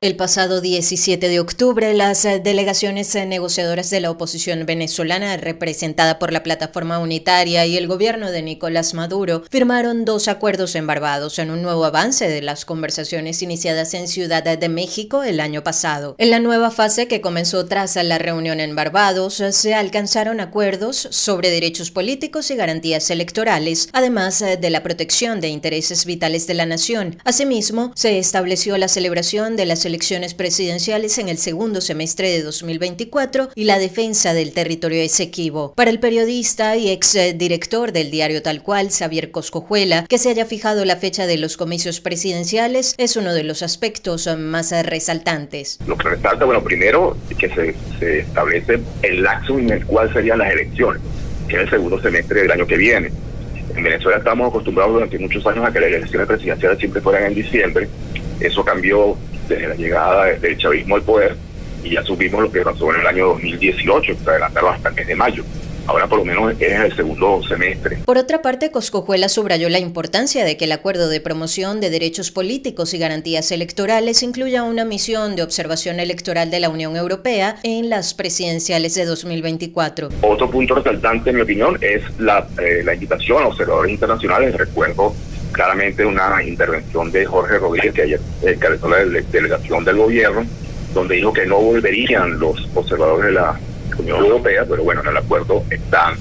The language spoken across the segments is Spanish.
El pasado 17 de octubre, las eh, delegaciones eh, negociadoras de la oposición venezolana, representada por la Plataforma Unitaria y el gobierno de Nicolás Maduro, firmaron dos acuerdos en Barbados en un nuevo avance de las conversaciones iniciadas en Ciudad de México el año pasado. En la nueva fase que comenzó tras la reunión en Barbados, se alcanzaron acuerdos sobre derechos políticos y garantías electorales, además eh, de la protección de intereses vitales de la nación. Asimismo, se estableció la celebración de las elecciones presidenciales en el segundo semestre de 2024 y la defensa del territorio Esequibo. Para el periodista y ex director del diario Tal Cual, Xavier Coscojuela, que se haya fijado la fecha de los comicios presidenciales es uno de los aspectos más resaltantes. Lo que resalta, bueno, primero que se, se establece el laxo en el cual serían las elecciones, que es el segundo semestre del año que viene. En Venezuela estamos acostumbrados durante muchos años a que las elecciones presidenciales siempre fueran en diciembre. Eso cambió desde la llegada del chavismo al poder y ya supimos lo que pasó en el año 2018, se adelantaron hasta el mes de mayo. Ahora por lo menos es el segundo semestre. Por otra parte, Coscojuela subrayó la importancia de que el acuerdo de promoción de derechos políticos y garantías electorales incluya una misión de observación electoral de la Unión Europea en las presidenciales de 2024. Otro punto resaltante, en mi opinión, es la, eh, la invitación a observadores internacionales. Recuerdo claramente una intervención de Jorge Rodríguez, que ayer encabezó la delegación del gobierno, donde dijo que no volverían los observadores de la Unión Europea, pero bueno, en el acuerdo está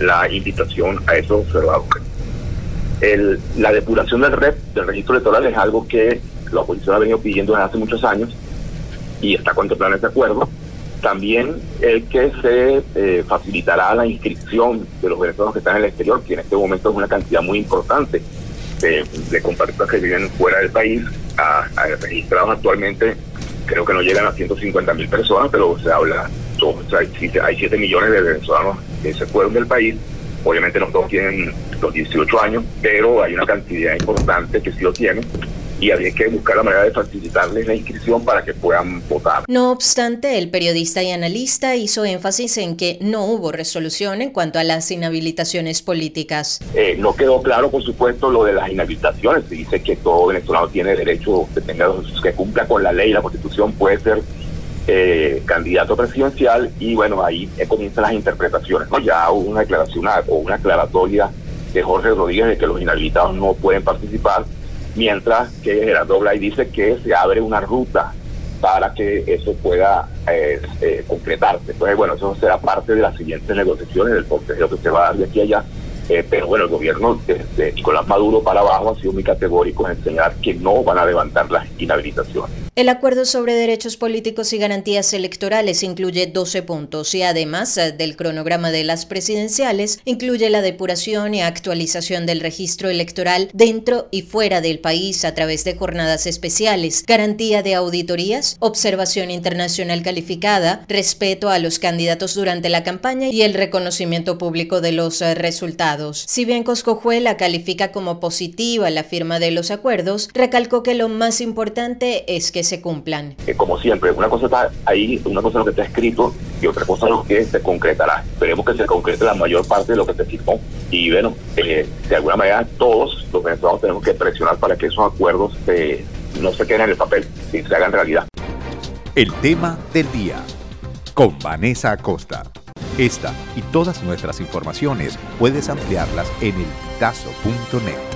la invitación a esos observadores. El, la depuración del REP, del registro electoral, es algo que la oposición ha venido pidiendo desde hace muchos años y está contemplado en este acuerdo. También el que se eh, facilitará la inscripción de los venezolanos que están en el exterior, que en este momento es una cantidad muy importante de, de compatriotas que viven fuera del país, a, registrados actualmente, creo que no llegan a 150 mil personas, pero se habla, o sea, hay 7 millones de venezolanos que se fueron del país. Obviamente no todos tienen los 18 años, pero hay una cantidad importante que sí lo tienen y había que buscar la manera de facilitarles la inscripción para que puedan votar. No obstante, el periodista y analista hizo énfasis en que no hubo resolución en cuanto a las inhabilitaciones políticas. Eh, no quedó claro, por supuesto, lo de las inhabilitaciones. Se dice que todo venezolano tiene derecho, que, tenga, que cumpla con la ley, la constitución, puede ser eh, candidato presidencial y bueno, ahí comienzan las interpretaciones. ¿no? Ya hubo una declaración o una aclaratoria de Jorge Rodríguez de que los inhabilitados no pueden participar mientras que Gerardo Blay dice que se abre una ruta para que eso pueda eh, eh, concretarse. Entonces, bueno, eso será parte de las siguientes negociaciones del consejo que se va a dar de aquí a allá. Eh, pero bueno, el gobierno de Nicolás Maduro para abajo ha sido muy categórico en enseñar que no van a levantar las inhabilitaciones. El acuerdo sobre derechos políticos y garantías electorales incluye 12 puntos y además eh, del cronograma de las presidenciales, incluye la depuración y actualización del registro electoral dentro y fuera del país a través de jornadas especiales, garantía de auditorías, observación internacional calificada, respeto a los candidatos durante la campaña y el reconocimiento público de los eh, resultados. Si bien Coscojuela califica como positiva la firma de los acuerdos, recalcó que lo más importante es que se cumplan. Eh, como siempre, una cosa está ahí, una cosa es lo que está escrito y otra cosa es lo que se concretará. Esperemos que se concrete la mayor parte de lo que se firmó y bueno, eh, de alguna manera todos los venezolanos tenemos que presionar para que esos acuerdos eh, no se queden en el papel, sino se hagan realidad. El tema del día con Vanessa Acosta. Esta y todas nuestras informaciones puedes ampliarlas en el elpitazo.net.